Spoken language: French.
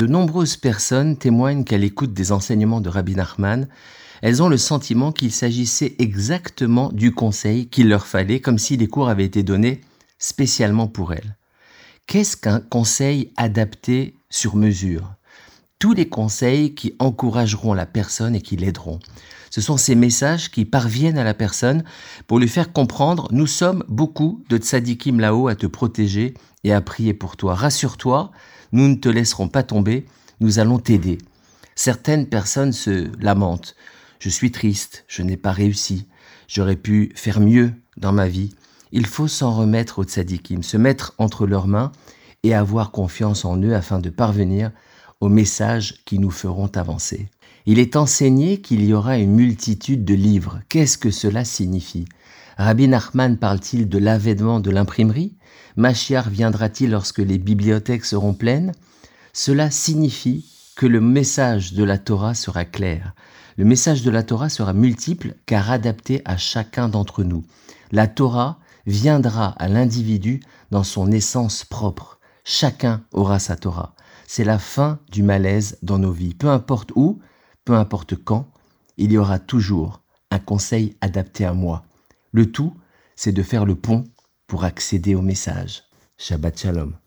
De nombreuses personnes témoignent qu'à l'écoute des enseignements de Rabbi Nachman, elles ont le sentiment qu'il s'agissait exactement du conseil qu'il leur fallait, comme si les cours avaient été donnés spécialement pour elles. Qu'est-ce qu'un conseil adapté sur mesure? Tous les conseils qui encourageront la personne et qui l'aideront. Ce sont ces messages qui parviennent à la personne pour lui faire comprendre nous sommes beaucoup de tzadikim là-haut à te protéger et à prier pour toi. Rassure-toi, nous ne te laisserons pas tomber, nous allons t'aider. Certaines personnes se lamentent. Je suis triste, je n'ai pas réussi, j'aurais pu faire mieux dans ma vie. Il faut s'en remettre aux tzadikim, se mettre entre leurs mains et avoir confiance en eux afin de parvenir aux messages qui nous feront avancer. Il est enseigné qu'il y aura une multitude de livres. Qu'est-ce que cela signifie? Rabbi Nachman parle-t-il de l'avènement de l'imprimerie? Machiar viendra-t-il lorsque les bibliothèques seront pleines? Cela signifie que le message de la Torah sera clair. Le message de la Torah sera multiple car adapté à chacun d'entre nous. La Torah viendra à l'individu dans son essence propre. Chacun aura sa Torah. C'est la fin du malaise dans nos vies. Peu importe où, peu importe quand, il y aura toujours un conseil adapté à moi. Le tout, c'est de faire le pont pour accéder au message. Shabbat Shalom.